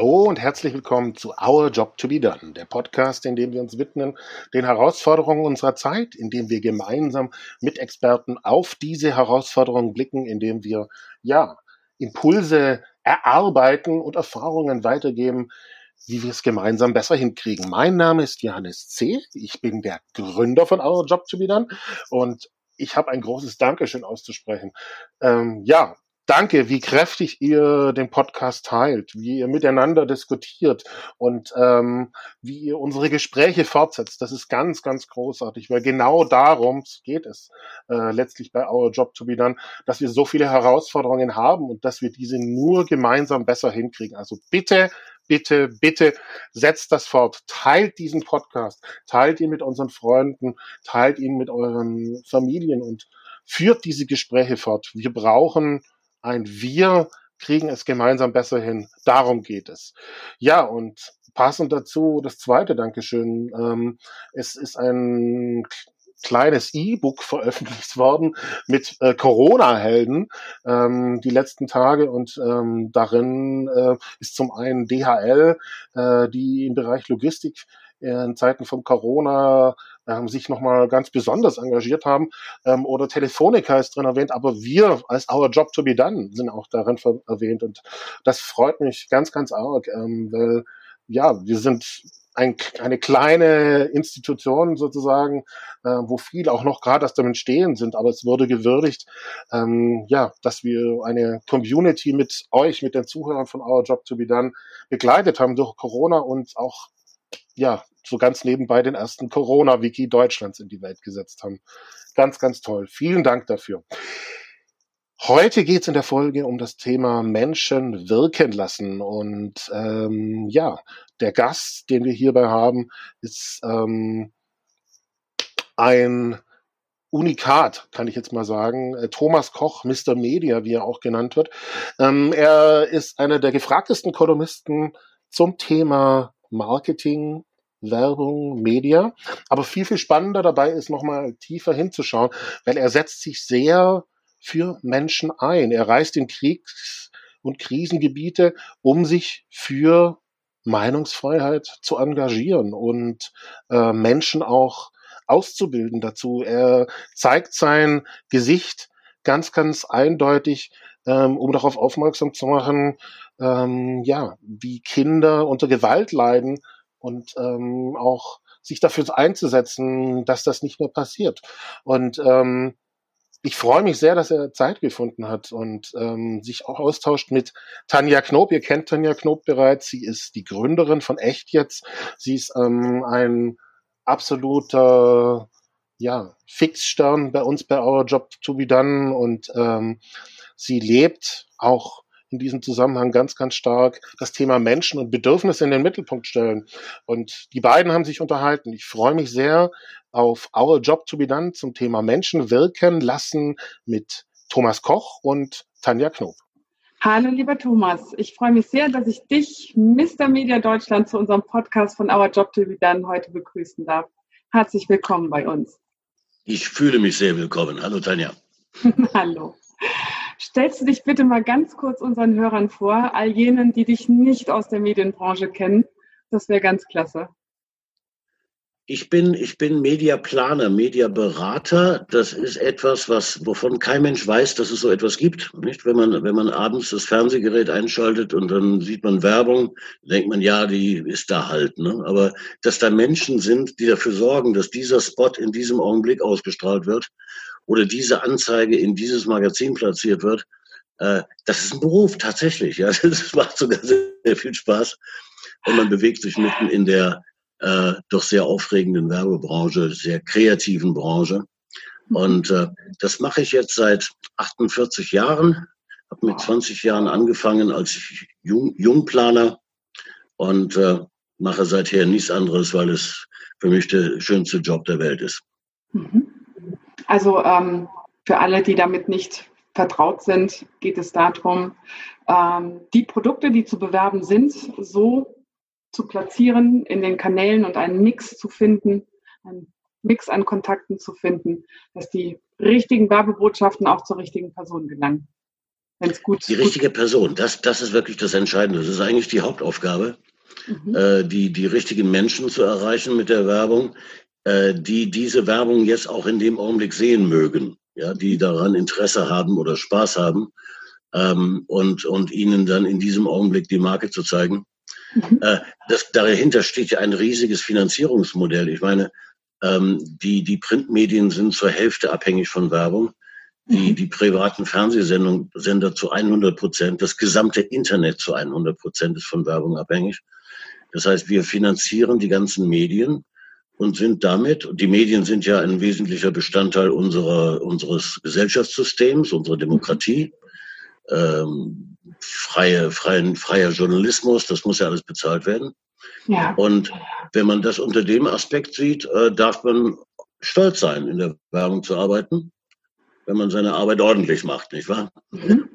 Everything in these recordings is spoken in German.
Hallo und herzlich willkommen zu Our Job to be Done, der Podcast, in dem wir uns widmen den Herausforderungen unserer Zeit, in dem wir gemeinsam mit Experten auf diese Herausforderungen blicken, in dem wir ja Impulse erarbeiten und Erfahrungen weitergeben, wie wir es gemeinsam besser hinkriegen. Mein Name ist Johannes C. Ich bin der Gründer von Our Job to be Done und ich habe ein großes Dankeschön auszusprechen. Ähm, ja, danke, wie kräftig ihr den Podcast teilt, wie ihr miteinander diskutiert und ähm, wie ihr unsere Gespräche fortsetzt. Das ist ganz, ganz großartig, weil genau darum geht es äh, letztlich bei Our Job to be Done, dass wir so viele Herausforderungen haben und dass wir diese nur gemeinsam besser hinkriegen. Also bitte bitte, bitte setzt das fort. Teilt diesen Podcast, teilt ihn mit unseren Freunden, teilt ihn mit euren Familien und führt diese Gespräche fort. Wir brauchen ein Wir kriegen es gemeinsam besser hin. Darum geht es. Ja, und passend dazu das zweite Dankeschön. Ähm, es ist ein kleines E-Book veröffentlicht worden mit äh, Corona-Helden ähm, die letzten Tage und ähm, darin äh, ist zum einen DHL, äh, die im Bereich Logistik in Zeiten von Corona ähm, sich nochmal ganz besonders engagiert haben. Ähm, oder Telefonica ist drin erwähnt, aber wir als Our Job to be Done sind auch darin erwähnt. Und das freut mich ganz, ganz arg, ähm, weil ja, wir sind ein, eine kleine Institution sozusagen, äh, wo viele auch noch gerade erst damit stehen sind, aber es wurde gewürdigt, ähm, ja, dass wir eine Community mit euch, mit den Zuhörern von Our Job to be Done begleitet haben durch Corona und auch ja, so ganz nebenbei den ersten Corona-Wiki Deutschlands in die Welt gesetzt haben. Ganz, ganz toll. Vielen Dank dafür. Heute geht es in der Folge um das Thema Menschen wirken lassen. Und ähm, ja, der Gast, den wir hierbei haben, ist ähm, ein Unikat, kann ich jetzt mal sagen. Äh, Thomas Koch, Mr. Media, wie er auch genannt wird. Ähm, er ist einer der gefragtesten Kolumnisten zum Thema Marketing, Werbung, Media. Aber viel, viel spannender dabei ist nochmal tiefer hinzuschauen, weil er setzt sich sehr für Menschen ein. Er reist in Kriegs- und Krisengebiete, um sich für Meinungsfreiheit zu engagieren und äh, Menschen auch auszubilden dazu. Er zeigt sein Gesicht ganz, ganz eindeutig, ähm, um darauf aufmerksam zu machen, ähm, ja, wie Kinder unter Gewalt leiden und ähm, auch sich dafür einzusetzen, dass das nicht mehr passiert. Und ähm, ich freue mich sehr, dass er Zeit gefunden hat und ähm, sich auch austauscht mit Tanja Knob. Ihr kennt Tanja Knob bereits. Sie ist die Gründerin von Echt jetzt. Sie ist ähm, ein absoluter ja, Fixstern bei uns bei Our Job to be Done und ähm, sie lebt auch in diesem Zusammenhang ganz, ganz stark das Thema Menschen und Bedürfnisse in den Mittelpunkt stellen. Und die beiden haben sich unterhalten. Ich freue mich sehr auf Our Job to be Done zum Thema Menschen wirken lassen mit Thomas Koch und Tanja Knob. Hallo, lieber Thomas. Ich freue mich sehr, dass ich dich, Mr. Media Deutschland, zu unserem Podcast von Our Job to be Done heute begrüßen darf. Herzlich willkommen bei uns. Ich fühle mich sehr willkommen. Hallo, Tanja. Hallo. Stellst du dich bitte mal ganz kurz unseren Hörern vor, all jenen, die dich nicht aus der Medienbranche kennen? Das wäre ganz klasse. Ich bin, ich bin Mediaplaner, Mediaberater. Das ist etwas, was, wovon kein Mensch weiß, dass es so etwas gibt. Nicht? Wenn man, wenn man abends das Fernsehgerät einschaltet und dann sieht man Werbung, denkt man, ja, die ist da halt. Ne? Aber dass da Menschen sind, die dafür sorgen, dass dieser Spot in diesem Augenblick ausgestrahlt wird oder diese Anzeige in dieses Magazin platziert wird, äh, das ist ein Beruf tatsächlich. Ja, das macht sogar sehr, sehr viel Spaß und man bewegt sich mitten in der äh, doch sehr aufregenden Werbebranche, sehr kreativen Branche. Und äh, das mache ich jetzt seit 48 Jahren. Habe mit 20 Jahren angefangen als Jung, Jungplaner und äh, mache seither nichts anderes, weil es für mich der schönste Job der Welt ist. Mhm. Also ähm, für alle, die damit nicht vertraut sind, geht es darum, ähm, die Produkte, die zu bewerben sind, so zu platzieren in den Kanälen und einen Mix zu finden, einen Mix an Kontakten zu finden, dass die richtigen Werbebotschaften auch zur richtigen Person gelangen. wenn es gut Die richtige gut. Person, das, das ist wirklich das Entscheidende. Das ist eigentlich die Hauptaufgabe, mhm. äh, die, die richtigen Menschen zu erreichen mit der Werbung, äh, die diese Werbung jetzt auch in dem Augenblick sehen mögen, ja, die daran Interesse haben oder Spaß haben ähm, und, und ihnen dann in diesem Augenblick die Marke zu zeigen. Mhm. Äh, das, dahinter steht ja ein riesiges Finanzierungsmodell. Ich meine, ähm, die, die Printmedien sind zur Hälfte abhängig von Werbung. Die, mhm. die privaten Fernsehsender zu 100 Prozent, das gesamte Internet zu 100 Prozent ist von Werbung abhängig. Das heißt, wir finanzieren die ganzen Medien und sind damit, die Medien sind ja ein wesentlicher Bestandteil unserer, unseres Gesellschaftssystems, unserer Demokratie ähm, freie, freien, freier Journalismus, das muss ja alles bezahlt werden. Ja. Und wenn man das unter dem Aspekt sieht, äh, darf man stolz sein, in der Werbung zu arbeiten, wenn man seine Arbeit ordentlich macht, nicht wahr? Mhm.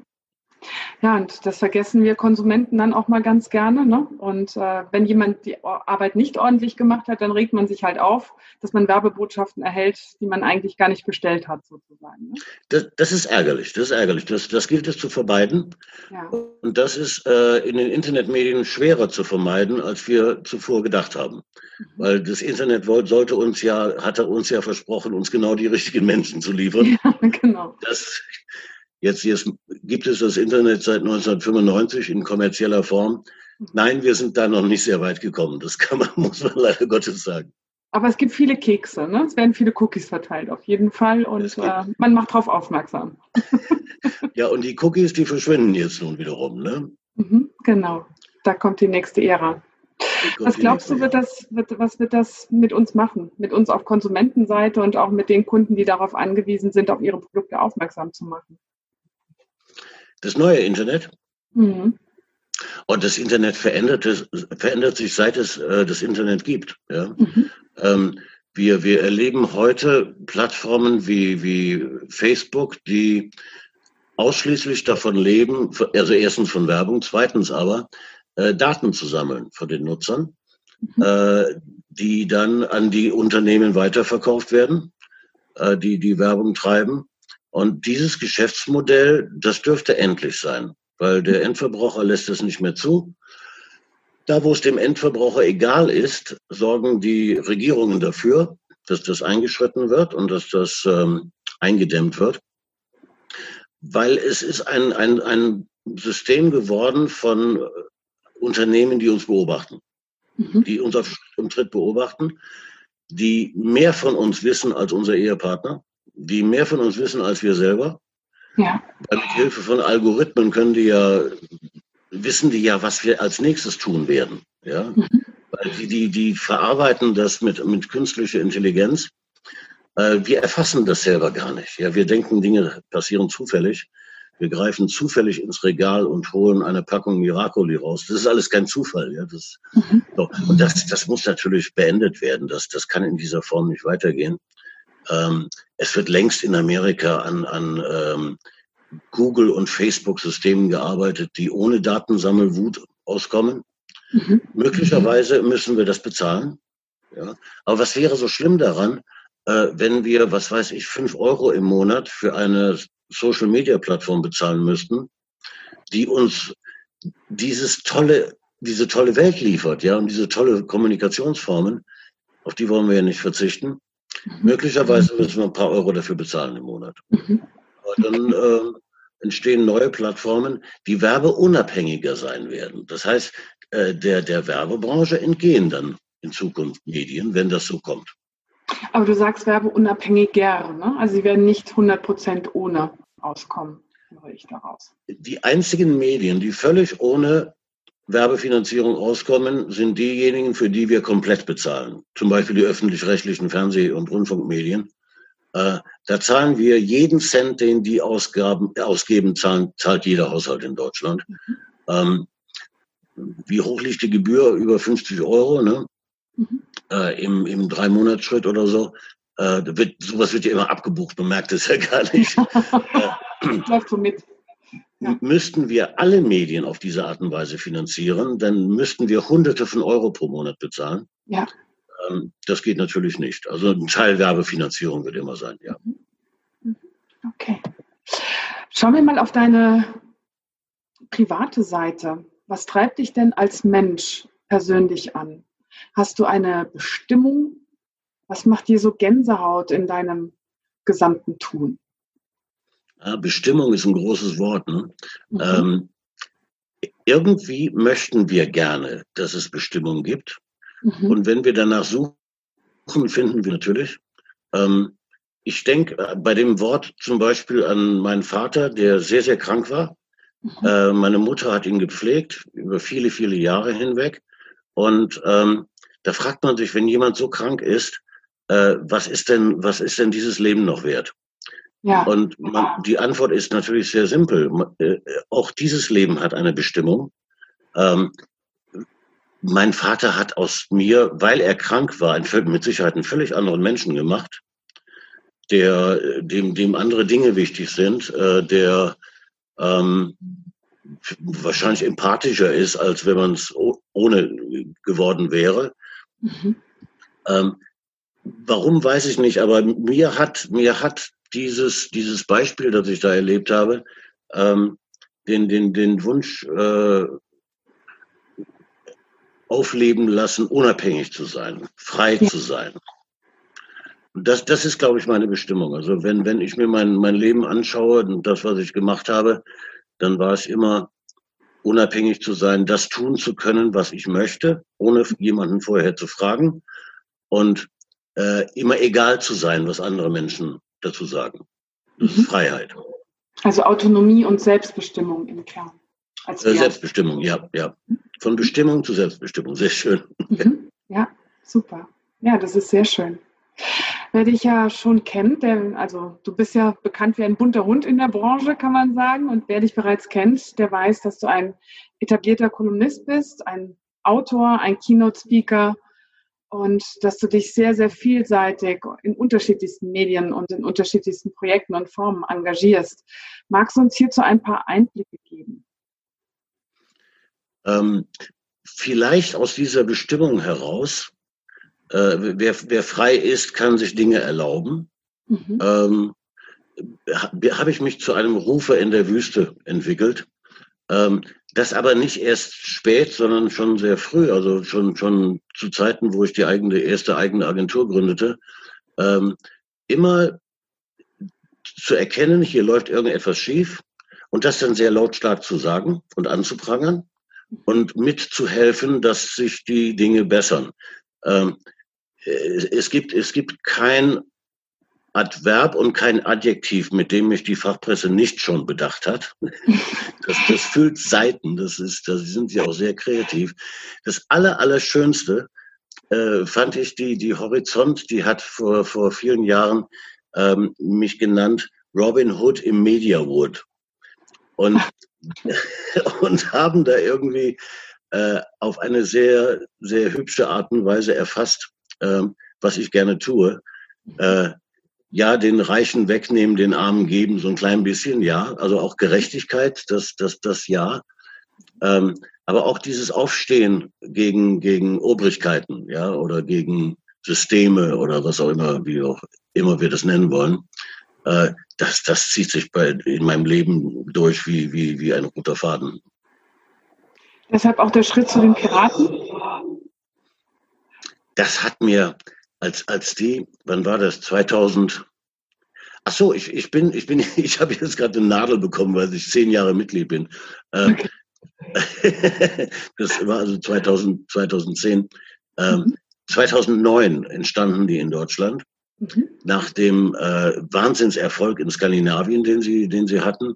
Ja, und das vergessen wir Konsumenten dann auch mal ganz gerne. Ne? Und äh, wenn jemand die Arbeit nicht ordentlich gemacht hat, dann regt man sich halt auf, dass man Werbebotschaften erhält, die man eigentlich gar nicht bestellt hat, sozusagen. Ne? Das, das, ist ärgerlich, das ist ärgerlich. Das, das gilt es zu vermeiden. Ja. Und das ist äh, in den Internetmedien schwerer zu vermeiden, als wir zuvor gedacht haben. Mhm. Weil das Internet sollte uns ja, hatte uns ja versprochen, uns genau die richtigen Menschen zu liefern. Ja, genau. Das, Jetzt, jetzt gibt es das Internet seit 1995 in kommerzieller Form. Nein, wir sind da noch nicht sehr weit gekommen. Das kann man, muss man leider Gottes sagen. Aber es gibt viele Kekse, ne? Es werden viele Cookies verteilt, auf jeden Fall. Und äh, man macht darauf aufmerksam. ja, und die Cookies, die verschwinden jetzt nun wiederum, ne? Mhm, genau. Da kommt die nächste Ära. Was glaubst du, wird das, wird, was wird das mit uns machen? Mit uns auf Konsumentenseite und auch mit den Kunden, die darauf angewiesen sind, auf ihre Produkte aufmerksam zu machen? Das neue Internet. Mhm. Und das Internet verändert, verändert sich, seit es äh, das Internet gibt. Ja? Mhm. Ähm, wir, wir erleben heute Plattformen wie, wie Facebook, die ausschließlich davon leben, also erstens von Werbung, zweitens aber äh, Daten zu sammeln von den Nutzern, mhm. äh, die dann an die Unternehmen weiterverkauft werden, äh, die die Werbung treiben. Und dieses Geschäftsmodell, das dürfte endlich sein, weil der Endverbraucher lässt es nicht mehr zu. Da, wo es dem Endverbraucher egal ist, sorgen die Regierungen dafür, dass das eingeschritten wird und dass das ähm, eingedämmt wird. Weil es ist ein, ein, ein System geworden von äh, Unternehmen, die uns beobachten, mhm. die uns auf Schritt und Tritt beobachten, die mehr von uns wissen als unser Ehepartner, die mehr von uns wissen als wir selber. Ja. Weil mit Hilfe von Algorithmen können die ja, wissen die ja, was wir als nächstes tun werden. Ja? Mhm. Weil die, die, die verarbeiten das mit, mit künstlicher Intelligenz. Äh, wir erfassen das selber gar nicht. Ja? Wir denken, Dinge passieren zufällig. Wir greifen zufällig ins Regal und holen eine Packung Miracoli raus. Das ist alles kein Zufall. Ja? Das, mhm. so. Und das, das muss natürlich beendet werden. Das, das kann in dieser Form nicht weitergehen. Ähm, es wird längst in Amerika an, an ähm, Google- und Facebook-Systemen gearbeitet, die ohne Datensammelwut auskommen. Mhm. Möglicherweise müssen wir das bezahlen. Ja. Aber was wäre so schlimm daran, äh, wenn wir, was weiß ich, fünf Euro im Monat für eine Social-Media-Plattform bezahlen müssten, die uns dieses tolle, diese tolle Welt liefert, ja, und diese tolle Kommunikationsformen, auf die wollen wir ja nicht verzichten. Möglicherweise müssen wir ein paar Euro dafür bezahlen im Monat. Mhm. Aber dann äh, entstehen neue Plattformen, die werbeunabhängiger sein werden. Das heißt, äh, der, der Werbebranche entgehen dann in Zukunft Medien, wenn das so kommt. Aber du sagst werbeunabhängiger, ne? Also sie werden nicht 100% ohne auskommen, höre ich daraus. Die einzigen Medien, die völlig ohne Werbefinanzierung auskommen, sind diejenigen, für die wir komplett bezahlen. Zum Beispiel die öffentlich-rechtlichen Fernseh- und Rundfunkmedien. Äh, da zahlen wir jeden Cent, den die Ausgaben, ausgeben, zahlen, zahlt jeder Haushalt in Deutschland. Mhm. Ähm, wie hoch liegt die Gebühr? Über 50 Euro, ne? Mhm. Äh, Im, im Drei-Monats-Schritt oder so. Äh, wird, sowas wird ja immer abgebucht, man merkt es ja gar nicht. äh, Läuft so mit müssten wir alle Medien auf diese Art und Weise finanzieren, dann müssten wir Hunderte von Euro pro Monat bezahlen. Ja. Ähm, das geht natürlich nicht. Also eine Teilwerbefinanzierung wird immer sein, ja. Mhm. Okay. Schauen wir mal auf deine private Seite. Was treibt dich denn als Mensch persönlich an? Hast du eine Bestimmung? Was macht dir so Gänsehaut in deinem gesamten Tun? Ja, Bestimmung ist ein großes Wort. Ne? Mhm. Ähm, irgendwie möchten wir gerne, dass es Bestimmung gibt. Mhm. Und wenn wir danach suchen, finden wir natürlich. Ähm, ich denke äh, bei dem Wort zum Beispiel an meinen Vater, der sehr, sehr krank war. Mhm. Äh, meine Mutter hat ihn gepflegt über viele, viele Jahre hinweg. Und ähm, da fragt man sich, wenn jemand so krank ist, äh, was ist denn, was ist denn dieses Leben noch wert? Ja. Und man, die Antwort ist natürlich sehr simpel. Äh, auch dieses Leben hat eine Bestimmung. Ähm, mein Vater hat aus mir, weil er krank war, ein, mit Sicherheit einen völlig anderen Menschen gemacht, der, dem, dem andere Dinge wichtig sind, äh, der ähm, wahrscheinlich empathischer ist, als wenn man es ohne geworden wäre. Mhm. Ähm, warum weiß ich nicht, aber mir hat, mir hat dieses, dieses Beispiel, das ich da erlebt habe, ähm, den, den, den Wunsch äh, aufleben lassen, unabhängig zu sein, frei ja. zu sein. Das, das ist, glaube ich, meine Bestimmung. Also wenn, wenn ich mir mein, mein Leben anschaue und das, was ich gemacht habe, dann war es immer unabhängig zu sein, das tun zu können, was ich möchte, ohne jemanden vorher zu fragen und äh, immer egal zu sein, was andere Menschen dazu sagen. Das mhm. ist Freiheit. Also Autonomie und Selbstbestimmung im Kern. Äh, Selbstbestimmung, ja, ja. Von Bestimmung zu Selbstbestimmung, sehr schön. Mhm. Ja, super. Ja, das ist sehr schön. Wer dich ja schon kennt, der, also du bist ja bekannt wie ein bunter Hund in der Branche, kann man sagen. Und wer dich bereits kennt, der weiß, dass du ein etablierter Kolumnist bist, ein Autor, ein Keynote-Speaker und dass du dich sehr, sehr vielseitig in unterschiedlichsten Medien und in unterschiedlichsten Projekten und Formen engagierst. Magst du uns hierzu ein paar Einblicke geben? Ähm, vielleicht aus dieser Bestimmung heraus, äh, wer, wer, frei ist, kann sich Dinge erlauben. Mhm. Ähm, habe ich mich zu einem Rufer in der Wüste entwickelt. Ähm, das aber nicht erst spät, sondern schon sehr früh, also schon, schon zu Zeiten, wo ich die eigene, erste eigene Agentur gründete. Ähm, immer zu erkennen, hier läuft irgendetwas schief und das dann sehr lautstark zu sagen und anzuprangern und mitzuhelfen, dass sich die Dinge bessern. Ähm, es gibt, es gibt kein Adverb und kein Adjektiv, mit dem mich die Fachpresse nicht schon bedacht hat. Das, das füllt Seiten, das ist, da sind sie auch sehr kreativ. Das aller, Allerschönste äh, fand ich die, die Horizont, die hat vor, vor vielen Jahren ähm, mich genannt Robin Hood im Mediawood. Und, und haben da irgendwie äh, auf eine sehr, sehr hübsche Art und Weise erfasst, äh, was ich gerne tue. Äh, ja, den Reichen wegnehmen, den Armen geben, so ein klein bisschen, ja. Also auch Gerechtigkeit, das, das, das ja. Ähm, aber auch dieses Aufstehen gegen, gegen Obrigkeiten, ja, oder gegen Systeme oder was auch immer, wie auch immer wir das nennen wollen, äh, das, das zieht sich bei, in meinem Leben durch wie, wie, wie ein roter Faden. Deshalb auch der Schritt zu den Piraten? Das hat mir, als, als die, wann war das? 2000. Ach so, ich, ich bin, ich bin, ich habe jetzt gerade eine Nadel bekommen, weil ich zehn Jahre Mitglied bin. Ähm, das war also 2000, 2010. Ähm, mhm. 2009 entstanden die in Deutschland. Mhm. Nach dem äh, Wahnsinnserfolg in Skandinavien, den sie, den sie hatten.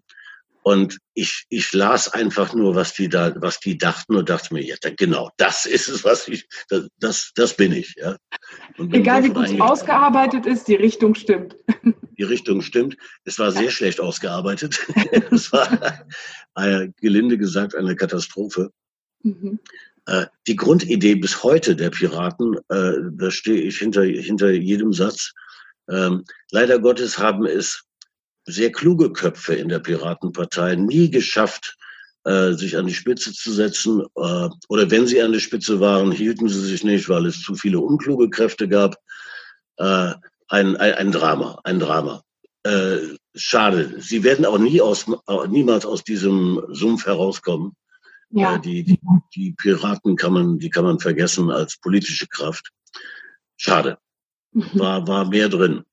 Und ich, ich las einfach nur, was die da, was die dachten und dachte mir, ja, genau, das ist es, was ich, das, das, das bin ich, ja. Egal wie gut ausgearbeitet ist, die Richtung stimmt. Die Richtung stimmt. Es war sehr schlecht ausgearbeitet. es war, äh, gelinde gesagt, eine Katastrophe. Mhm. Äh, die Grundidee bis heute der Piraten, äh, da stehe ich hinter, hinter jedem Satz. Ähm, leider Gottes haben es sehr kluge Köpfe in der Piratenpartei nie geschafft, äh, sich an die Spitze zu setzen. Äh, oder wenn sie an der Spitze waren, hielten sie sich nicht, weil es zu viele unkluge Kräfte gab. Äh, ein, ein, ein Drama, ein Drama. Äh, schade. Sie werden auch nie aus, niemals aus diesem Sumpf herauskommen. Ja. Äh, die, die, die Piraten kann man, die kann man vergessen als politische Kraft. Schade. Mhm. War, war mehr drin.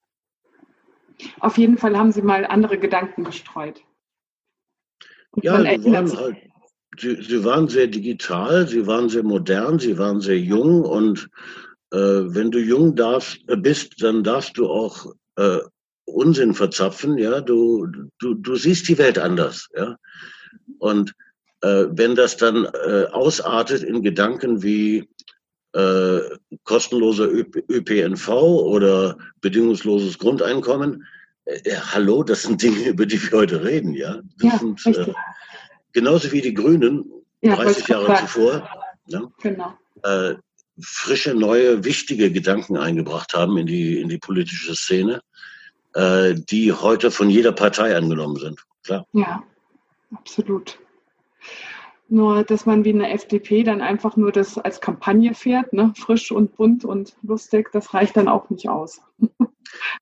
Auf jeden Fall haben Sie mal andere Gedanken gestreut. Und ja, sie waren, halt, sie, sie waren sehr digital, sie waren sehr modern, sie waren sehr jung und äh, wenn du jung darfst, äh, bist, dann darfst du auch äh, Unsinn verzapfen, ja, du, du, du siehst die Welt anders, ja. Und äh, wenn das dann äh, ausartet in Gedanken wie äh, kostenloser ÖPNV oder bedingungsloses Grundeinkommen, äh, hallo, das sind Dinge, über die wir heute reden, ja. Das ja, sind, äh, genauso wie die Grünen ja, 30 Jahre klar. zuvor. Ja, genau. Äh, frische, neue, wichtige Gedanken eingebracht haben in die, in die politische Szene, äh, die heute von jeder Partei angenommen sind. Klar. Ja, absolut. Nur, dass man wie eine FDP dann einfach nur das als Kampagne fährt, ne? frisch und bunt und lustig, das reicht dann auch nicht aus.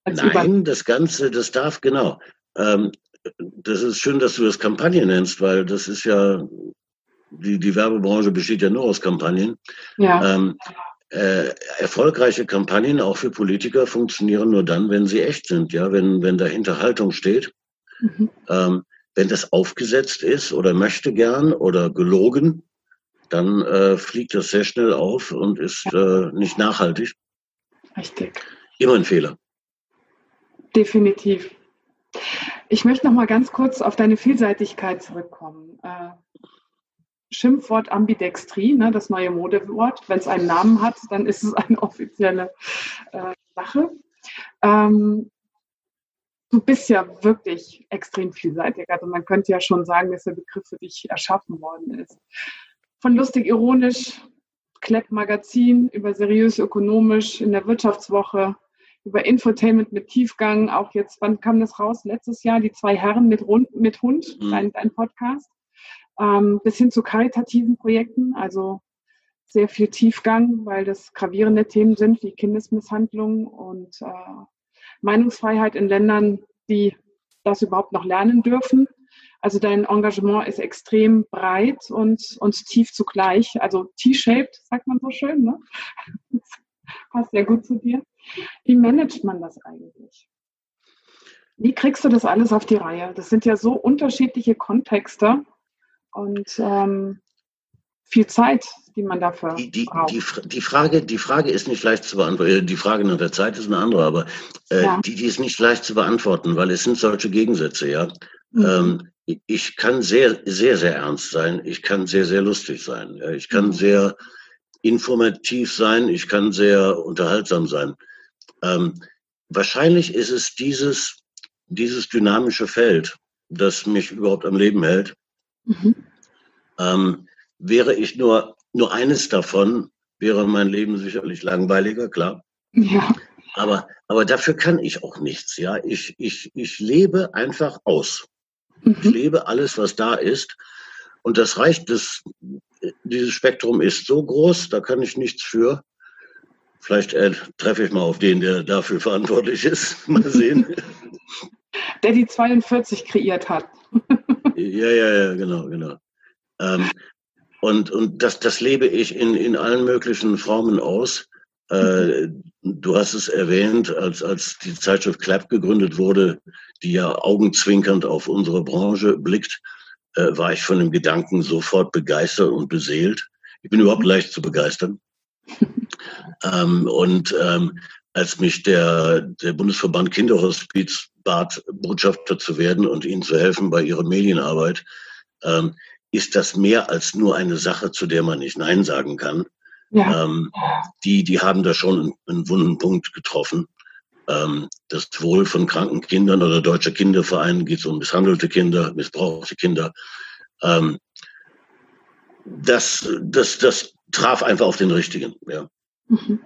Nein, das Ganze, das darf, genau. Ähm, das ist schön, dass du das Kampagne nennst, weil das ist ja, die, die Werbebranche besteht ja nur aus Kampagnen. Ja. Ähm, äh, erfolgreiche Kampagnen, auch für Politiker, funktionieren nur dann, wenn sie echt sind, ja, wenn, wenn dahinter Haltung steht. Mhm. Ähm, wenn das aufgesetzt ist oder möchte gern oder gelogen, dann äh, fliegt das sehr schnell auf und ist äh, nicht nachhaltig. Richtig. Immer ein Fehler. Definitiv. Ich möchte noch mal ganz kurz auf deine Vielseitigkeit zurückkommen. Äh, Schimpfwort Ambidextrie, ne, das neue Modewort. Wenn es einen Namen hat, dann ist es eine offizielle äh, Sache. Ähm, du bist ja wirklich extrem vielseitig. Also man könnte ja schon sagen, dass der Begriff für dich erschaffen worden ist. Von lustig ironisch, Klepp Magazin, über seriös ökonomisch in der Wirtschaftswoche, über Infotainment mit Tiefgang, auch jetzt, wann kam das raus? Letztes Jahr, die zwei Herren mit, Rund, mit Hund, mhm. dein, dein Podcast, ähm, bis hin zu karitativen Projekten, also sehr viel Tiefgang, weil das gravierende Themen sind wie Kindesmisshandlung und äh, Meinungsfreiheit in Ländern, die das überhaupt noch lernen dürfen. Also dein Engagement ist extrem breit und, und tief zugleich, also T-shaped, sagt man so schön. Ne? Passt sehr gut zu dir. Wie managt man das eigentlich? Wie kriegst du das alles auf die Reihe? Das sind ja so unterschiedliche Kontexte und ähm, viel Zeit, die man dafür die, die, braucht. Die, die, Frage, die Frage ist nicht leicht zu beantworten. Äh, die Frage nach der Zeit ist eine andere, aber äh, ja. die, die ist nicht leicht zu beantworten, weil es sind solche Gegensätze, ja. Mhm. Ähm, ich kann sehr, sehr, sehr ernst sein. Ich kann sehr, sehr lustig sein. Ich kann mhm. sehr informativ sein. Ich kann sehr unterhaltsam sein. Ähm, wahrscheinlich ist es dieses, dieses dynamische Feld, das mich überhaupt am Leben hält. Mhm. Ähm, Wäre ich nur, nur eines davon, wäre mein Leben sicherlich langweiliger, klar. Ja. Aber, aber dafür kann ich auch nichts, ja. Ich, ich, ich lebe einfach aus. Mhm. Ich lebe alles, was da ist. Und das reicht, das, dieses Spektrum ist so groß, da kann ich nichts für. Vielleicht äh, treffe ich mal auf den, der dafür verantwortlich ist. Mal sehen. Der die 42 kreiert hat. ja, ja, ja, genau, genau. Ähm, und, und das, das lebe ich in, in allen möglichen Formen aus. Äh, du hast es erwähnt, als, als die Zeitschrift Clap gegründet wurde, die ja augenzwinkernd auf unsere Branche blickt, äh, war ich von dem Gedanken sofort begeistert und beseelt. Ich bin überhaupt leicht zu begeistern. ähm, und ähm, als mich der, der Bundesverband Kinderhospiz bat, Botschafter zu werden und ihnen zu helfen bei ihrer Medienarbeit, ähm, ist das mehr als nur eine Sache, zu der man nicht Nein sagen kann. Ja. Ähm, die, die haben da schon einen, einen wunden Punkt getroffen. Ähm, das Wohl von kranken Kindern oder deutscher Kinderverein geht es um misshandelte Kinder, missbrauchte Kinder. Ähm, das, das, das traf einfach auf den richtigen. Ja. Mhm.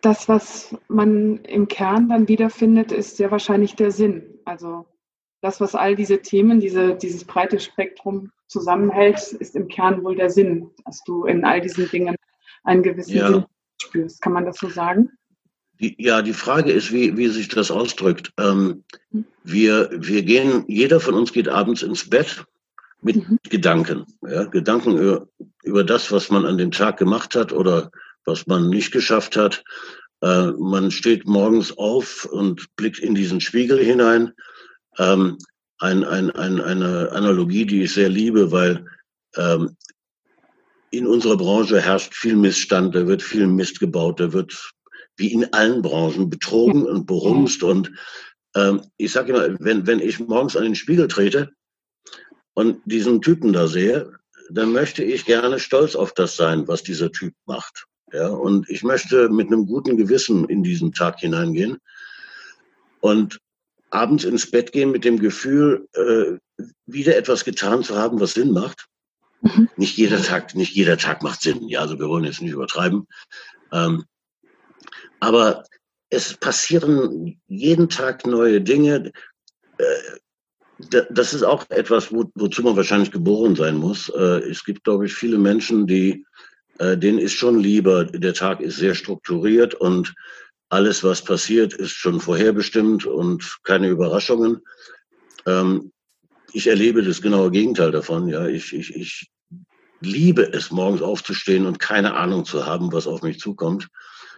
Das, was man im Kern dann wiederfindet, ist sehr wahrscheinlich der Sinn. Also das, was all diese Themen, diese, dieses breite Spektrum zusammenhält, ist im Kern wohl der Sinn, dass du in all diesen Dingen einen gewissen ja. Sinn spürst. Kann man das so sagen? Die, ja, die Frage ist, wie, wie sich das ausdrückt. Ähm, wir, wir gehen, jeder von uns geht abends ins Bett mit mhm. Gedanken. Ja? Gedanken über, über das, was man an dem Tag gemacht hat oder was man nicht geschafft hat. Äh, man steht morgens auf und blickt in diesen Spiegel hinein. Ähm, ein, ein, ein, eine Analogie, die ich sehr liebe, weil ähm, in unserer Branche herrscht viel Missstand, da wird viel Mist gebaut, da wird wie in allen Branchen betrogen und berumst. Und ähm, ich sage immer, wenn, wenn ich morgens an den Spiegel trete und diesen Typen da sehe, dann möchte ich gerne stolz auf das sein, was dieser Typ macht. Ja, und ich möchte mit einem guten Gewissen in diesen Tag hineingehen und abends ins Bett gehen mit dem Gefühl, äh, wieder etwas getan zu haben, was Sinn macht. Mhm. Nicht jeder Tag, nicht jeder Tag macht Sinn. Ja, also wir wollen jetzt nicht übertreiben. Ähm, aber es passieren jeden Tag neue Dinge. Äh, das ist auch etwas, wo, wozu man wahrscheinlich geboren sein muss. Äh, es gibt, glaube ich, viele Menschen, die, äh, denen ist schon lieber, der Tag ist sehr strukturiert und alles, was passiert, ist schon vorherbestimmt und keine Überraschungen. Ähm, ich erlebe das genaue Gegenteil davon. Ja, ich, ich, ich liebe es, morgens aufzustehen und keine Ahnung zu haben, was auf mich zukommt.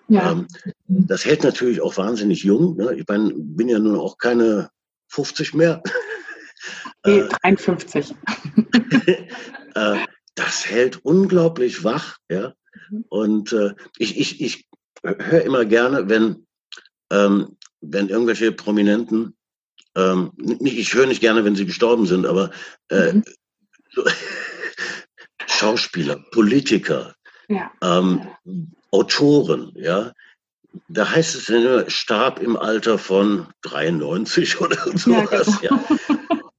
Ja. Ähm, das hält natürlich auch wahnsinnig jung. Ne? Ich mein, bin ja nun auch keine 50 mehr. Nee, 53. äh, das hält unglaublich wach. Ja? Mhm. Und äh, ich, ich, ich höre immer gerne, wenn, ähm, wenn irgendwelche Prominenten, ähm, nicht, ich höre nicht gerne, wenn sie gestorben sind, aber äh, mhm. so, Schauspieler, Politiker, ja. ähm, Autoren, ja, da heißt es immer, starb im Alter von 93 oder sowas, ja, genau.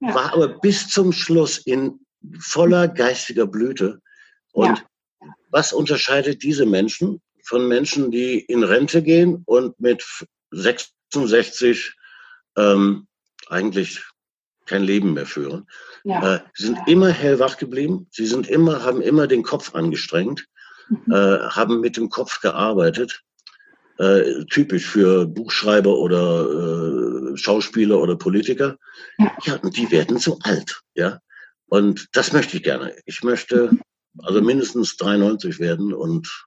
ja. War aber bis zum Schluss in voller geistiger Blüte. Und ja. was unterscheidet diese Menschen von Menschen, die in Rente gehen und mit 66 ähm, eigentlich kein Leben mehr führen? Ja. Äh, sie sind immer hellwach geblieben. Sie sind immer, haben immer den Kopf angestrengt, mhm. äh, haben mit dem Kopf gearbeitet. Äh, typisch für Buchschreiber oder äh, Schauspieler oder Politiker. Ja. ja, und die werden so alt, ja. Und das möchte ich gerne. Ich möchte also mindestens 93 werden und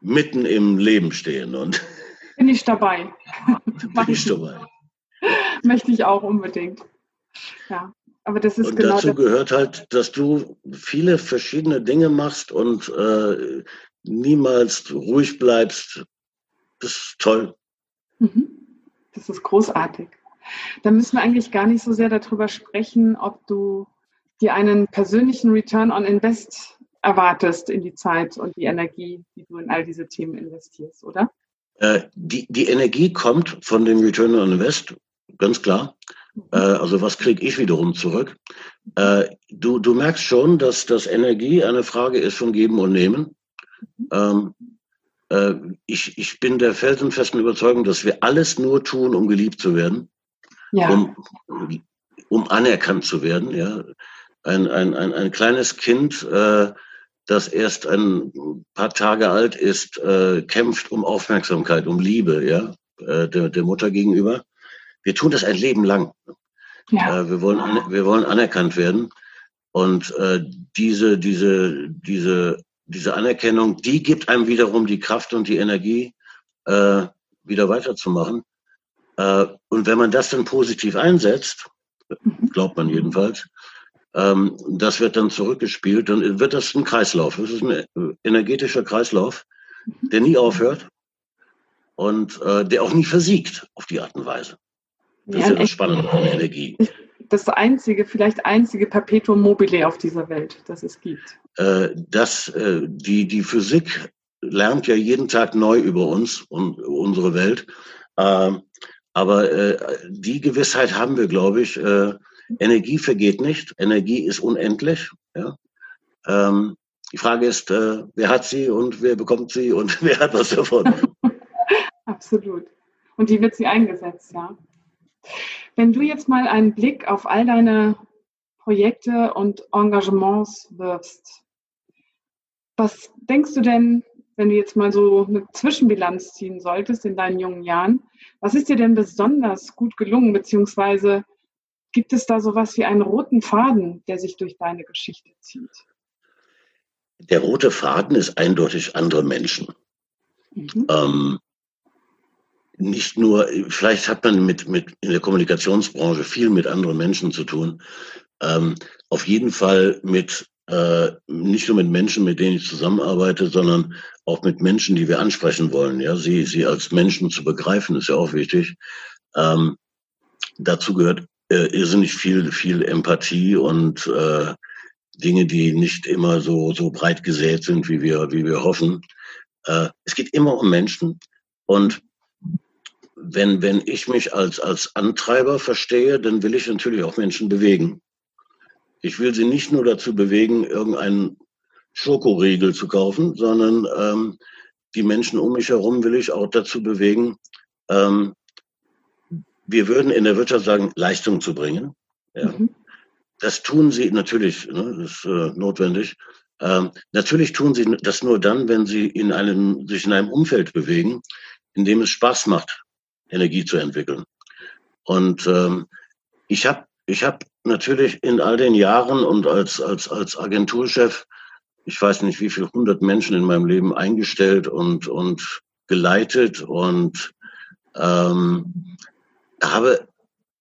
mitten im Leben stehen. Und bin ich dabei. bin ich dabei. Möchte ich auch unbedingt. Ja. Aber das ist und genau dazu gehört halt, dass du viele verschiedene Dinge machst und äh, niemals ruhig bleibst. Das ist toll. Mhm. Das ist großartig. Da müssen wir eigentlich gar nicht so sehr darüber sprechen, ob du dir einen persönlichen Return on Invest erwartest in die Zeit und die Energie, die du in all diese Themen investierst, oder? Äh, die, die Energie kommt von dem Return on Invest, ganz klar. Äh, also was kriege ich wiederum zurück? Äh, du, du merkst schon, dass das Energie eine Frage ist von Geben und Nehmen. Ähm, äh, ich, ich bin der felsenfesten Überzeugung, dass wir alles nur tun, um geliebt zu werden, ja. um, um anerkannt zu werden. Ja? Ein, ein, ein, ein kleines Kind, äh, das erst ein paar Tage alt ist, äh, kämpft um Aufmerksamkeit, um Liebe, ja, äh, der, der Mutter gegenüber wir tun das ein Leben lang. Ja. Äh, wir, wollen, wir wollen anerkannt werden. Und äh, diese, diese, diese, diese Anerkennung, die gibt einem wiederum die Kraft und die Energie, äh, wieder weiterzumachen. Äh, und wenn man das dann positiv einsetzt, mhm. glaubt man jedenfalls, ähm, das wird dann zurückgespielt, dann wird das ein Kreislauf. Das ist ein energetischer Kreislauf, mhm. der nie aufhört und äh, der auch nie versiegt auf die Art und Weise. Das ja, ist ja das Spannende an Energie. Das einzige, vielleicht einzige Perpetuum mobile auf dieser Welt, das es gibt. Äh, das, äh, die, die Physik lernt ja jeden Tag neu über uns und unsere Welt. Äh, aber äh, die Gewissheit haben wir, glaube ich. Energie vergeht nicht. Energie ist unendlich. Ja? Ähm, die Frage ist, äh, wer hat sie und wer bekommt sie und wer hat was davon? Absolut. Und die wird sie eingesetzt, ja. Wenn du jetzt mal einen Blick auf all deine Projekte und Engagements wirfst, was denkst du denn, wenn du jetzt mal so eine Zwischenbilanz ziehen solltest in deinen jungen Jahren, was ist dir denn besonders gut gelungen, beziehungsweise gibt es da sowas wie einen roten Faden, der sich durch deine Geschichte zieht? Der rote Faden ist eindeutig andere Menschen. Mhm. Ähm, nicht nur, vielleicht hat man mit, mit in der Kommunikationsbranche viel mit anderen Menschen zu tun. Ähm, auf jeden Fall mit äh, nicht nur mit Menschen, mit denen ich zusammenarbeite, sondern auch mit Menschen, die wir ansprechen wollen. Ja, sie, sie als Menschen zu begreifen, ist ja auch wichtig. Ähm, dazu gehört äh, irrsinnig viel, viel Empathie und äh, Dinge, die nicht immer so, so breit gesät sind, wie wir, wie wir hoffen. Äh, es geht immer um Menschen. Und wenn, wenn ich mich als, als Antreiber verstehe, dann will ich natürlich auch Menschen bewegen. Ich will sie nicht nur dazu bewegen, irgendeinen Schokoriegel zu kaufen, sondern ähm, die Menschen um mich herum will ich auch dazu bewegen, ähm, wir würden in der Wirtschaft sagen, Leistung zu bringen. Ja. Mhm. Das tun sie natürlich, ne, das ist äh, notwendig. Ähm, natürlich tun sie das nur dann, wenn sie in einem, sich in einem Umfeld bewegen, in dem es Spaß macht, Energie zu entwickeln. Und ähm, ich habe ich hab natürlich in all den Jahren und als, als, als Agenturchef, ich weiß nicht, wie viele hundert Menschen in meinem Leben eingestellt und, und geleitet und ähm, habe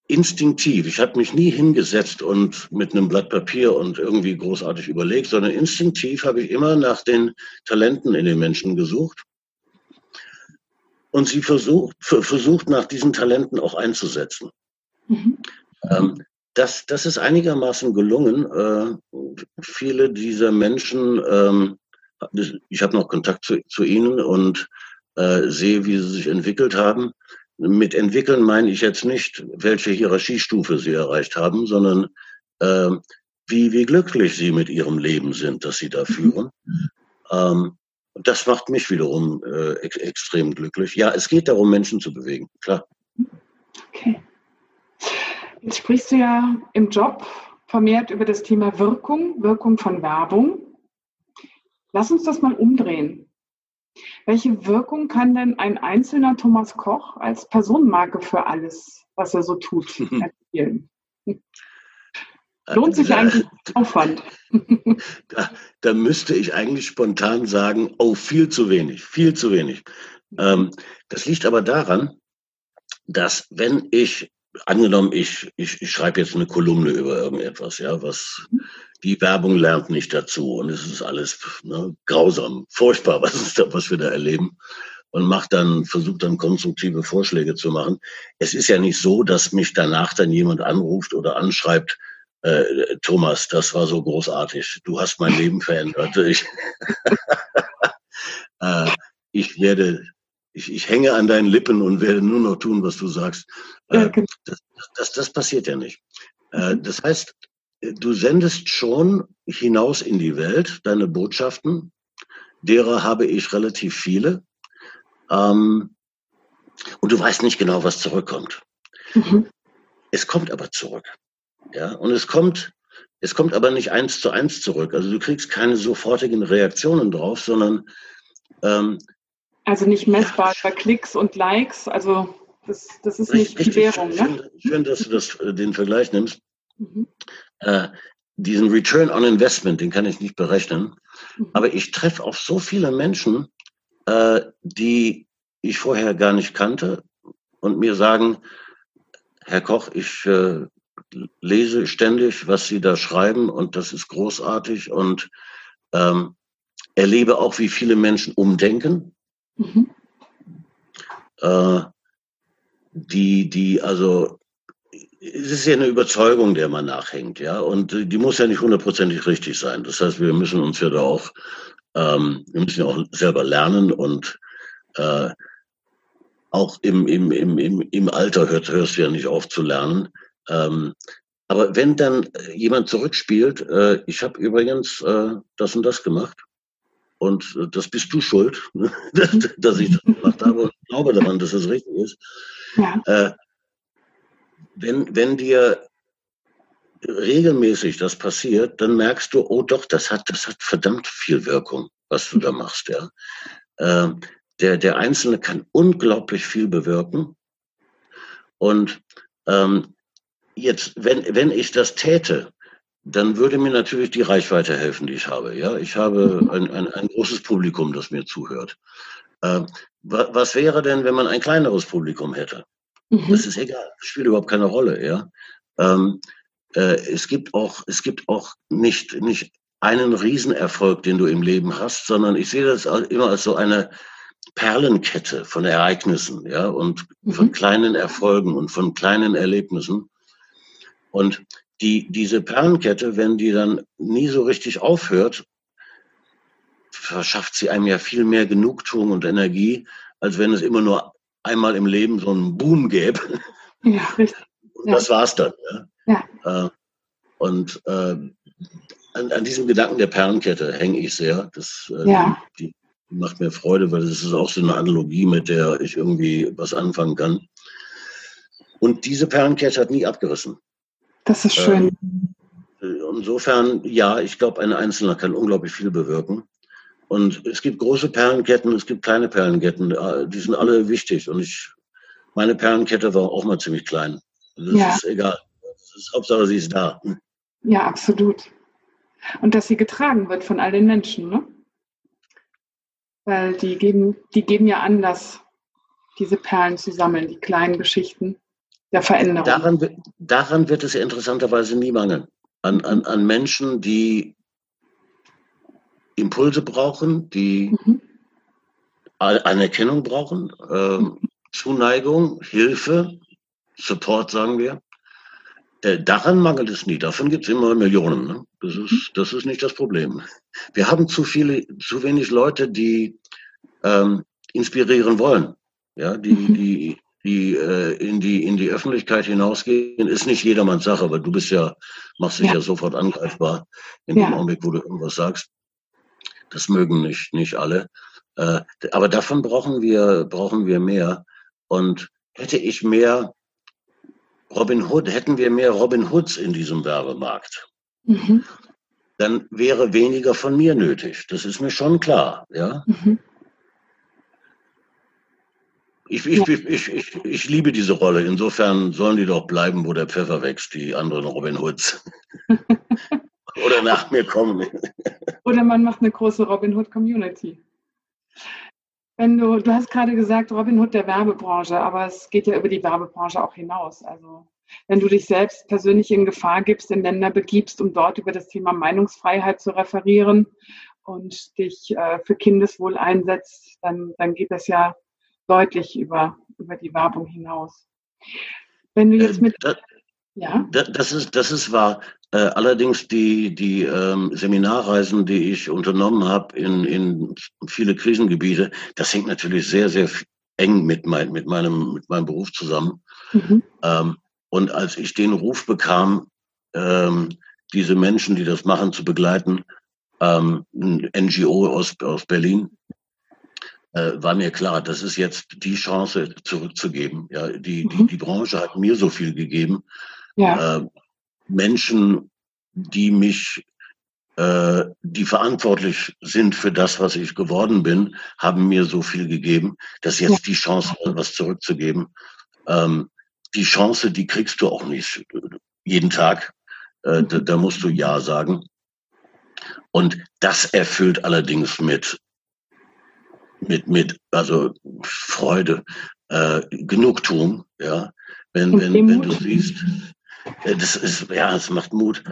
instinktiv, ich habe mich nie hingesetzt und mit einem Blatt Papier und irgendwie großartig überlegt, sondern instinktiv habe ich immer nach den Talenten in den Menschen gesucht und sie versucht, versucht nach diesen Talenten auch einzusetzen. Mhm. Ähm, das, das ist einigermaßen gelungen. Äh, viele dieser Menschen, ähm, ich habe noch Kontakt zu, zu ihnen und äh, sehe, wie sie sich entwickelt haben. Mit entwickeln meine ich jetzt nicht, welche Hierarchiestufe sie erreicht haben, sondern äh, wie, wie glücklich sie mit ihrem Leben sind, das sie da führen. Ähm, das macht mich wiederum äh, ex extrem glücklich. Ja, es geht darum, Menschen zu bewegen, klar. Okay. Jetzt sprichst du ja im Job vermehrt über das Thema Wirkung, Wirkung von Werbung. Lass uns das mal umdrehen. Welche Wirkung kann denn ein einzelner Thomas Koch als Personenmarke für alles, was er so tut, erzielen? Lohnt sich eigentlich Aufwand? Da, da, müsste ich eigentlich spontan sagen, oh, viel zu wenig, viel zu wenig. Ähm, das liegt aber daran, dass wenn ich, angenommen, ich, ich, ich schreibe jetzt eine Kolumne über irgendetwas, ja, was die Werbung lernt nicht dazu und es ist alles ne, grausam, furchtbar, was, ist da, was wir da erleben und macht dann, versucht dann konstruktive Vorschläge zu machen. Es ist ja nicht so, dass mich danach dann jemand anruft oder anschreibt, äh, Thomas, das war so großartig. Du hast mein Leben verändert. Ich, äh, ich werde, ich, ich hänge an deinen Lippen und werde nur noch tun, was du sagst. Äh, genau. das, das, das passiert ja nicht. Äh, mhm. das heißt, du sendest schon hinaus in die Welt deine Botschaften. Derer habe ich relativ viele. Ähm, und du weißt nicht genau, was zurückkommt. Mhm. Es kommt aber zurück. Ja, und es kommt, es kommt aber nicht eins zu eins zurück. Also du kriegst keine sofortigen Reaktionen drauf, sondern ähm, also nicht messbar ja. Klicks und Likes. Also das, das ist nicht richtig, die Währung. Schön, ne? schön, dass du das, äh, den Vergleich nimmst. Mhm. Äh, diesen Return on Investment, den kann ich nicht berechnen. Mhm. Aber ich treffe auf so viele Menschen, äh, die ich vorher gar nicht kannte und mir sagen, Herr Koch, ich äh, lese ständig, was Sie da schreiben und das ist großartig und ähm, erlebe auch, wie viele Menschen umdenken. Mhm. Äh, die, die, also, es ist ja eine Überzeugung, der man nachhängt, ja, und die muss ja nicht hundertprozentig richtig sein. Das heißt, wir müssen uns ja da auch, ähm, wir müssen ja auch selber lernen und äh, auch im, im, im, im, im Alter hört, hörst du ja nicht auf zu lernen. Ähm, aber wenn dann jemand zurückspielt, äh, ich habe übrigens äh, das und das gemacht und äh, das bist du schuld, dass, dass, ich das gemacht habe und glaube daran, dass es richtig ist. Ja. Wenn, wenn dir regelmäßig das passiert, dann merkst du, oh doch, das hat, das hat verdammt viel Wirkung, was du da machst, ja. äh, der, der Einzelne kann unglaublich viel bewirken. Und ähm, jetzt, wenn, wenn ich das täte, dann würde mir natürlich die Reichweite helfen, die ich habe. Ja, ich habe mhm. ein, ein, ein großes Publikum, das mir zuhört. Äh, was wäre denn, wenn man ein kleineres Publikum hätte? Mhm. Das ist egal, spielt überhaupt keine Rolle. Ja, ähm, äh, es gibt auch, es gibt auch nicht, nicht einen Riesenerfolg, den du im Leben hast, sondern ich sehe das immer als so eine Perlenkette von Ereignissen, ja, und mhm. von kleinen Erfolgen und von kleinen Erlebnissen. Und die, diese Perlenkette, wenn die dann nie so richtig aufhört, verschafft sie einem ja viel mehr Genugtuung und Energie, als wenn es immer nur einmal im Leben so einen Boom gäbe. Ja, richtig. Und das war's dann. Ja. ja. Äh, und äh, an, an, diesem Gedanken der Perlenkette hänge ich sehr. Das, äh, ja. die, die macht mir Freude, weil das ist auch so eine Analogie, mit der ich irgendwie was anfangen kann. Und diese Perlenkette hat nie abgerissen. Das ist schön. Ähm, insofern, ja, ich glaube, ein Einzelner kann unglaublich viel bewirken. Und es gibt große Perlenketten, es gibt kleine Perlenketten, äh, die sind alle wichtig. Und ich, meine Perlenkette war auch mal ziemlich klein. Das ja. ist egal. Das ist Hauptsache, sie ist da. Ja, absolut. Und dass sie getragen wird von all den Menschen, ne? Weil die geben, die geben ja Anlass, diese Perlen zu sammeln, die kleinen Geschichten der Veränderung. Daran, daran wird es interessanterweise nie mangeln. An, an, an Menschen, die Impulse brauchen, die mhm. Anerkennung brauchen, äh, mhm. Zuneigung, Hilfe, Support, sagen wir. Äh, daran mangelt es nie. Davon gibt es immer Millionen. Ne? Das, ist, mhm. das ist nicht das Problem. Wir haben zu viele, zu wenig Leute, die ähm, inspirieren wollen. Ja, die, mhm. die die äh, in die in die Öffentlichkeit hinausgehen, ist nicht jedermanns Sache, aber du bist ja machst dich ja, ja sofort angreifbar in ja. dem Augenblick, wo du irgendwas sagst. Das mögen nicht nicht alle, äh, aber davon brauchen wir brauchen wir mehr. Und hätte ich mehr Robin Hood, hätten wir mehr Robin Hoods in diesem Werbemarkt, mhm. dann wäre weniger von mir nötig. Das ist mir schon klar, ja. Mhm. Ich, ich, ich, ich, ich, ich liebe diese Rolle. Insofern sollen die doch bleiben, wo der Pfeffer wächst, die anderen Robin Hoods. Oder nach mir kommen. Oder man macht eine große Robin Hood Community. Wenn du, du hast gerade gesagt, Robin Hood der Werbebranche, aber es geht ja über die Werbebranche auch hinaus. Also wenn du dich selbst persönlich in Gefahr gibst, in Länder begibst, um dort über das Thema Meinungsfreiheit zu referieren und dich äh, für Kindeswohl einsetzt, dann, dann geht das ja deutlich über, über die Werbung hinaus. Wenn du jetzt äh, mit. Das, ja? Das ist, das ist wahr. Äh, allerdings die, die ähm, Seminarreisen, die ich unternommen habe in, in viele Krisengebiete, das hängt natürlich sehr, sehr eng mit, mein, mit, meinem, mit meinem Beruf zusammen. Mhm. Ähm, und als ich den Ruf bekam, ähm, diese Menschen, die das machen, zu begleiten, ähm, ein NGO aus, aus Berlin, äh, war mir klar, das ist jetzt die Chance zurückzugeben. Ja, die, mhm. die, die Branche hat mir so viel gegeben. Ja. Äh, Menschen, die mich, äh, die verantwortlich sind für das, was ich geworden bin, haben mir so viel gegeben, dass jetzt die Chance, was zurückzugeben. Ähm, die Chance, die kriegst du auch nicht jeden Tag. Äh, da, da musst du Ja sagen. Und das erfüllt allerdings mit mit, mit, also Freude, äh, Genugtuung, ja. Wenn, wenn, wenn du siehst, äh, das ist, ja, es macht Mut.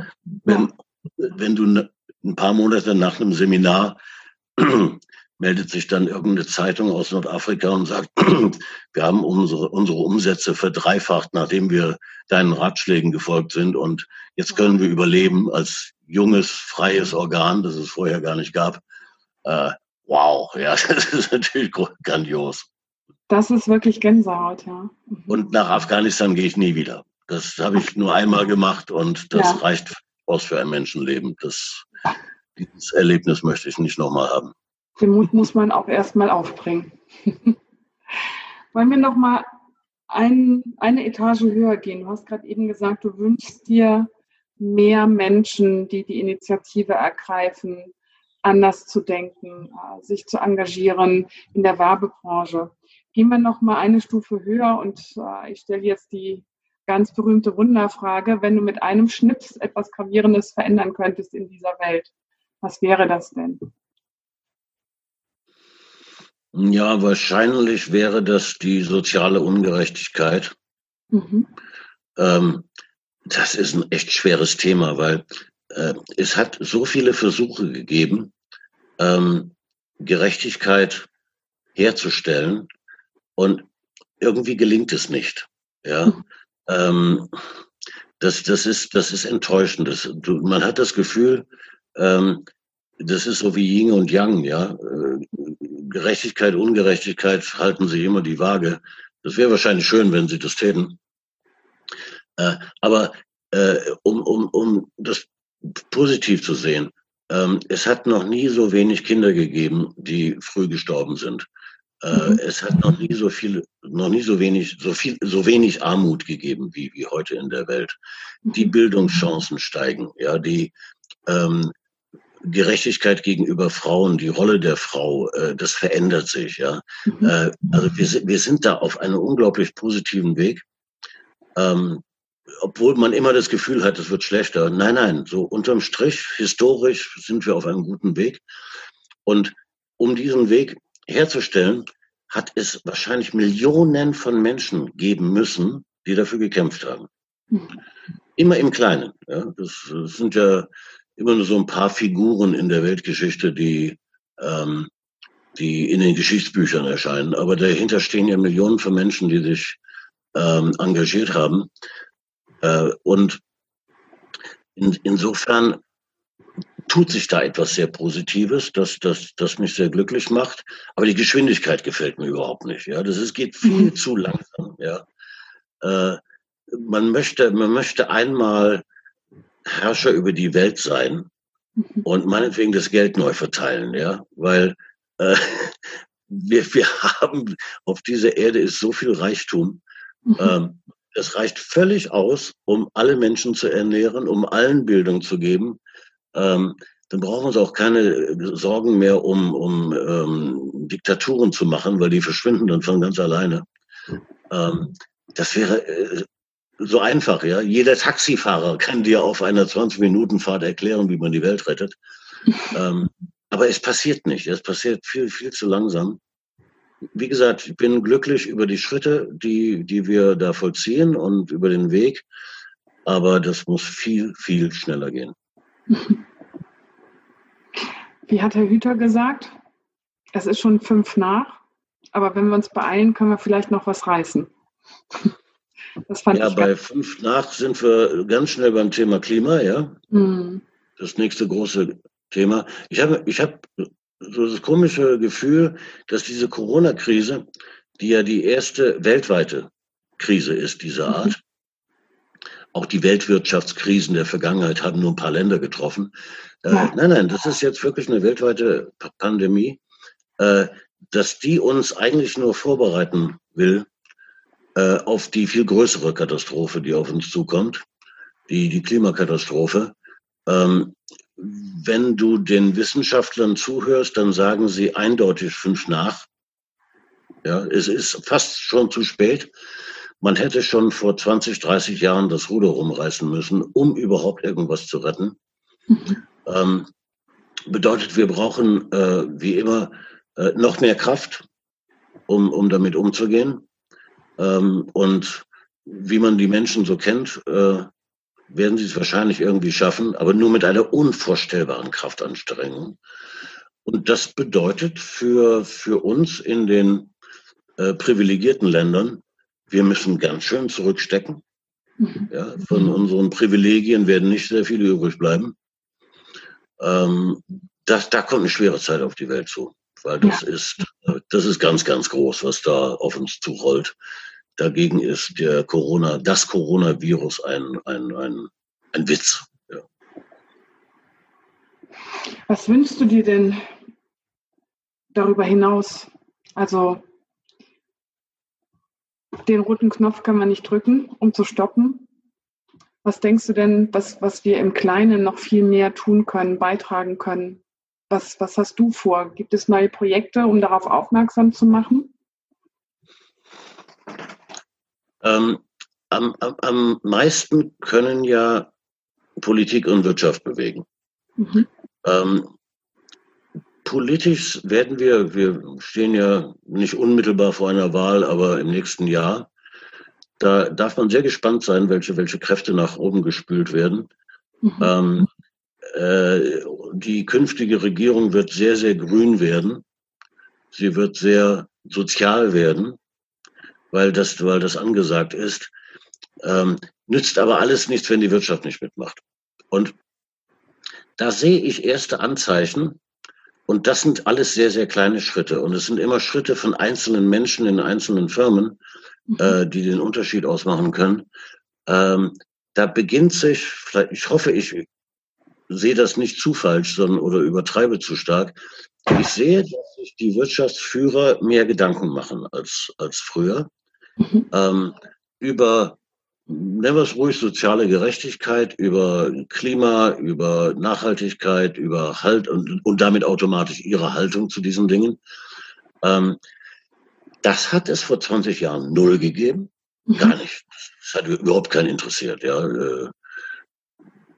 Wenn, wenn du ne, ein paar Monate nach einem Seminar meldet sich dann irgendeine Zeitung aus Nordafrika und sagt, wir haben unsere, unsere Umsätze verdreifacht, nachdem wir deinen Ratschlägen gefolgt sind und jetzt können wir überleben als junges, freies Organ, das es vorher gar nicht gab. Äh, wow, ja, das ist natürlich grandios. Das ist wirklich Gänsehaut, ja. Mhm. Und nach Afghanistan gehe ich nie wieder. Das habe ich nur einmal gemacht und das ja. reicht aus für ein Menschenleben. Das, dieses Erlebnis möchte ich nicht nochmal haben. Den Mut muss man auch erstmal aufbringen. Wollen wir nochmal ein, eine Etage höher gehen? Du hast gerade eben gesagt, du wünschst dir mehr Menschen, die die Initiative ergreifen, anders zu denken, äh, sich zu engagieren in der Werbebranche. Gehen wir noch mal eine Stufe höher und äh, ich stelle jetzt die ganz berühmte Wunderfrage, wenn du mit einem Schnips etwas Gravierendes verändern könntest in dieser Welt, was wäre das denn? Ja, wahrscheinlich wäre das die soziale Ungerechtigkeit. Mhm. Ähm, das ist ein echt schweres Thema, weil äh, es hat so viele Versuche gegeben, ähm, Gerechtigkeit herzustellen und irgendwie gelingt es nicht. Ja, mhm. Ähm, das, das ist, das ist enttäuschend. Das, du, man hat das Gefühl, ähm, das ist so wie Yin und Yang, ja. Äh, Gerechtigkeit, Ungerechtigkeit halten sich immer die Waage. Das wäre wahrscheinlich schön, wenn sie das täten. Äh, aber äh, um, um, um das positiv zu sehen, ähm, es hat noch nie so wenig Kinder gegeben, die früh gestorben sind. Äh, mhm. Es hat noch nie so viel, noch nie so wenig, so viel, so wenig Armut gegeben wie, wie heute in der Welt. Die mhm. Bildungschancen steigen, ja, die ähm, Gerechtigkeit gegenüber Frauen, die Rolle der Frau, äh, das verändert sich, ja. Mhm. Äh, also wir, wir sind da auf einem unglaublich positiven Weg. Ähm, obwohl man immer das Gefühl hat, es wird schlechter. Nein, nein, so unterm Strich, historisch sind wir auf einem guten Weg. Und um diesen Weg herzustellen, hat es wahrscheinlich Millionen von Menschen geben müssen, die dafür gekämpft haben. Immer im Kleinen. Ja. Das, das, sind ja immer nur so ein paar Figuren in der Weltgeschichte, die, ähm, die in den Geschichtsbüchern erscheinen. Aber dahinter stehen ja Millionen von Menschen, die sich ähm, engagiert haben. Äh, und in, insofern tut sich da etwas sehr Positives, das, das, das mich sehr glücklich macht. Aber die Geschwindigkeit gefällt mir überhaupt nicht. Ja, das ist, geht viel mhm. zu langsam. Ja, äh, man möchte, man möchte einmal Herrscher über die Welt sein mhm. und meinetwegen das Geld neu verteilen. Ja, weil äh, wir, wir haben auf dieser Erde ist so viel Reichtum. Mhm. Ähm, es reicht völlig aus, um alle Menschen zu ernähren, um allen Bildung zu geben. Ähm, dann brauchen wir uns auch keine Sorgen mehr um, um ähm, Diktaturen zu machen, weil die verschwinden dann von ganz alleine. Ähm, das wäre äh, so einfach, ja. Jeder Taxifahrer kann dir auf einer 20-Minuten-Fahrt erklären, wie man die Welt rettet. ähm, aber es passiert nicht. Es passiert viel, viel zu langsam wie gesagt, ich bin glücklich über die Schritte, die, die wir da vollziehen und über den Weg. Aber das muss viel, viel schneller gehen. Wie hat Herr Hüter gesagt? Es ist schon fünf nach, aber wenn wir uns beeilen, können wir vielleicht noch was reißen. Das fand ja, ich bei fünf nach sind wir ganz schnell beim Thema Klima, ja. Mhm. Das nächste große Thema. Ich habe ich hab so das komische Gefühl, dass diese Corona-Krise, die ja die erste weltweite Krise ist dieser mhm. Art. Auch die Weltwirtschaftskrisen der Vergangenheit haben nur ein paar Länder getroffen. Äh, ja. Nein, nein, das ist jetzt wirklich eine weltweite Pandemie, äh, dass die uns eigentlich nur vorbereiten will äh, auf die viel größere Katastrophe, die auf uns zukommt, die, die Klimakatastrophe. Ähm, wenn du den Wissenschaftlern zuhörst, dann sagen sie eindeutig fünf nach. Ja, es ist fast schon zu spät. Man hätte schon vor 20, 30 Jahren das Ruder rumreißen müssen, um überhaupt irgendwas zu retten. Mhm. Ähm, bedeutet, wir brauchen äh, wie immer äh, noch mehr Kraft, um, um damit umzugehen. Ähm, und wie man die Menschen so kennt, äh, werden sie es wahrscheinlich irgendwie schaffen, aber nur mit einer unvorstellbaren Kraftanstrengung. Und das bedeutet für, für uns in den äh, privilegierten Ländern, wir müssen ganz schön zurückstecken. Mhm. Ja, von unseren Privilegien werden nicht sehr viele übrig bleiben. Ähm, das, da kommt eine schwere Zeit auf die Welt zu, weil das ja. ist, das ist ganz, ganz groß, was da auf uns zurollt. Dagegen ist der Corona, das Coronavirus ein, ein, ein, ein Witz. Ja. Was wünschst du dir denn darüber hinaus? Also den roten Knopf kann man nicht drücken, um zu stoppen. Was denkst du denn, was, was wir im Kleinen noch viel mehr tun können, beitragen können? was, was hast du vor? Gibt es neue Projekte, um darauf aufmerksam zu machen? Ähm, am, am, am meisten können ja Politik und Wirtschaft bewegen. Mhm. Ähm, politisch werden wir, wir stehen ja nicht unmittelbar vor einer Wahl, aber im nächsten Jahr. Da darf man sehr gespannt sein, welche, welche Kräfte nach oben gespült werden. Mhm. Ähm, äh, die künftige Regierung wird sehr, sehr grün werden. Sie wird sehr sozial werden, weil das, weil das angesagt ist. Ähm, nützt aber alles nichts, wenn die Wirtschaft nicht mitmacht. Und da sehe ich erste Anzeichen. Und das sind alles sehr, sehr kleine Schritte. Und es sind immer Schritte von einzelnen Menschen in einzelnen Firmen, mhm. äh, die den Unterschied ausmachen können. Ähm, da beginnt sich, ich hoffe, ich sehe das nicht zu falsch, sondern oder übertreibe zu stark. Ich sehe, dass sich die Wirtschaftsführer mehr Gedanken machen als, als früher. Mhm. Ähm, über nennen wir es ruhig, soziale Gerechtigkeit, über Klima, über Nachhaltigkeit, über Halt und, und damit automatisch ihre Haltung zu diesen Dingen. Ähm, das hat es vor 20 Jahren null gegeben. Mhm. Gar nicht. Das hat überhaupt keinen interessiert. Ja. Äh,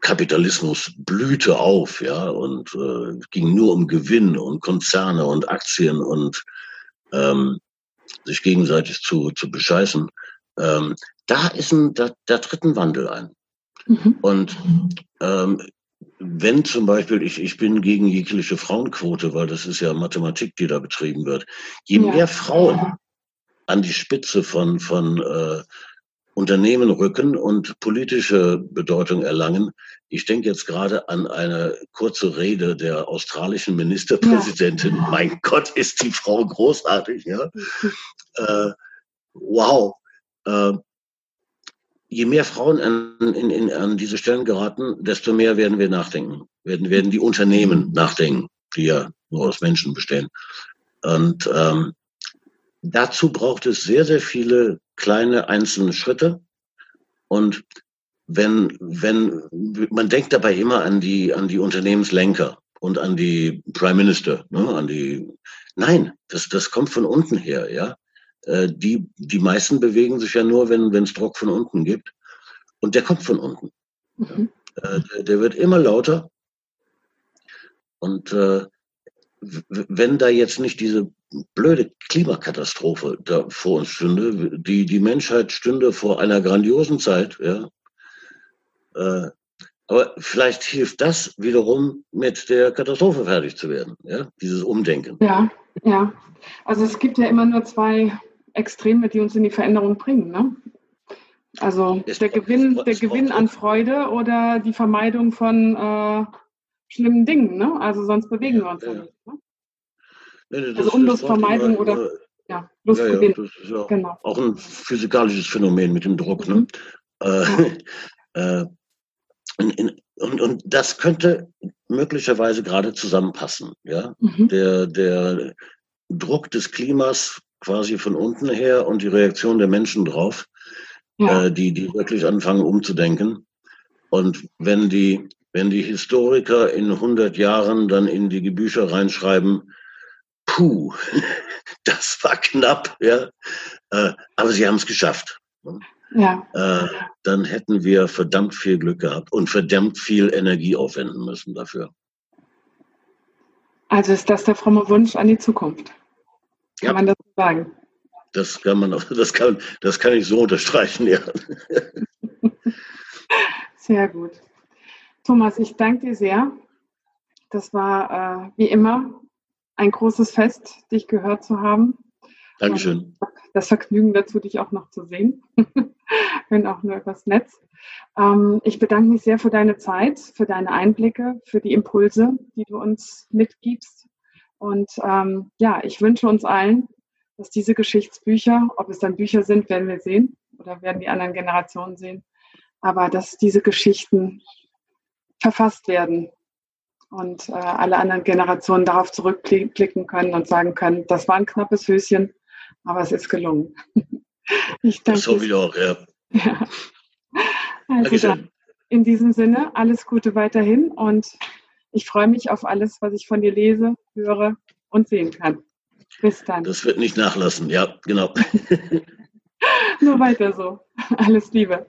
Kapitalismus blühte auf, ja, und äh, ging nur um Gewinn und Konzerne und Aktien und ähm, sich gegenseitig zu, zu bescheißen. Ähm, da ist ein, da, da tritt ein Wandel ein. Mhm. Und ähm, wenn zum Beispiel, ich, ich bin gegen jegliche Frauenquote, weil das ist ja Mathematik, die da betrieben wird. Je ja. mehr Frauen an die Spitze von, von äh, Unternehmen rücken und politische Bedeutung erlangen. Ich denke jetzt gerade an eine kurze Rede der australischen Ministerpräsidentin. Ja. Mein Gott, ist die Frau großartig, ja. Äh, wow. Äh, je mehr Frauen an, in, in, an diese Stellen geraten, desto mehr werden wir nachdenken. Werden, werden die Unternehmen nachdenken, die ja nur aus Menschen bestehen. Und ähm, dazu braucht es sehr, sehr viele kleine einzelne Schritte. Und wenn, wenn, man denkt dabei immer an die, an die Unternehmenslenker und an die Prime Minister, ne, an die, nein, das, das kommt von unten her, ja. Äh, die, die meisten bewegen sich ja nur, wenn es Druck von unten gibt. Und der kommt von unten. Mhm. Äh, der, der, wird immer lauter. Und äh, wenn da jetzt nicht diese blöde Klimakatastrophe da vor uns stünde, die, die Menschheit stünde vor einer grandiosen Zeit, ja. Äh, aber vielleicht hilft das wiederum, mit der Katastrophe fertig zu werden, ja, dieses Umdenken. Ja, ja. Also es gibt ja immer nur zwei Extreme, die uns in die Veränderung bringen. Ne? Also es der Gewinn, der Gewinn an Freude oder die Vermeidung von äh, schlimmen Dingen. Ne? Also sonst bewegen wir uns ja, ja. nicht. Ne? Nee, nee, also Unlustvermeidung oder ja, Lustgewinn. Ja, das ist ja genau. auch ein physikalisches Phänomen mit dem Druck. Ne? Mhm. Äh, äh, in, in, und, und das könnte möglicherweise gerade zusammenpassen. Ja? Mhm. Der, der Druck des Klimas quasi von unten her und die Reaktion der Menschen drauf, ja. äh, die, die wirklich anfangen umzudenken. Und wenn die, wenn die Historiker in 100 Jahren dann in die Bücher reinschreiben, puh, das war knapp, ja, äh, aber sie haben es geschafft. Ne? Ja. Äh, dann hätten wir verdammt viel Glück gehabt und verdammt viel Energie aufwenden müssen dafür. Also ist das der fromme Wunsch an die Zukunft? Kann ja. man das sagen? Das kann man, das kann, das kann ich so unterstreichen, ja. Sehr gut. Thomas, ich danke dir sehr. Das war äh, wie immer ein großes Fest, dich gehört zu haben. Dankeschön. Und das Vergnügen dazu, dich auch noch zu sehen, wenn auch nur übers Netz. Ähm, ich bedanke mich sehr für deine Zeit, für deine Einblicke, für die Impulse, die du uns mitgibst und ähm, ja, ich wünsche uns allen, dass diese Geschichtsbücher, ob es dann Bücher sind, werden wir sehen oder werden die anderen Generationen sehen, aber dass diese Geschichten verfasst werden und äh, alle anderen Generationen darauf zurückblicken können und sagen können, das war ein knappes Höschen, aber es ist gelungen. ich danke. So wie auch, ja. ja. Also dann, in diesem Sinne, alles Gute weiterhin und Ich freue mich auf alles, was ich von dir lese, höre und sehen kann. Bis dann. Das wird nicht nachlassen, ja, genau. Nur weiter so. Alles Liebe.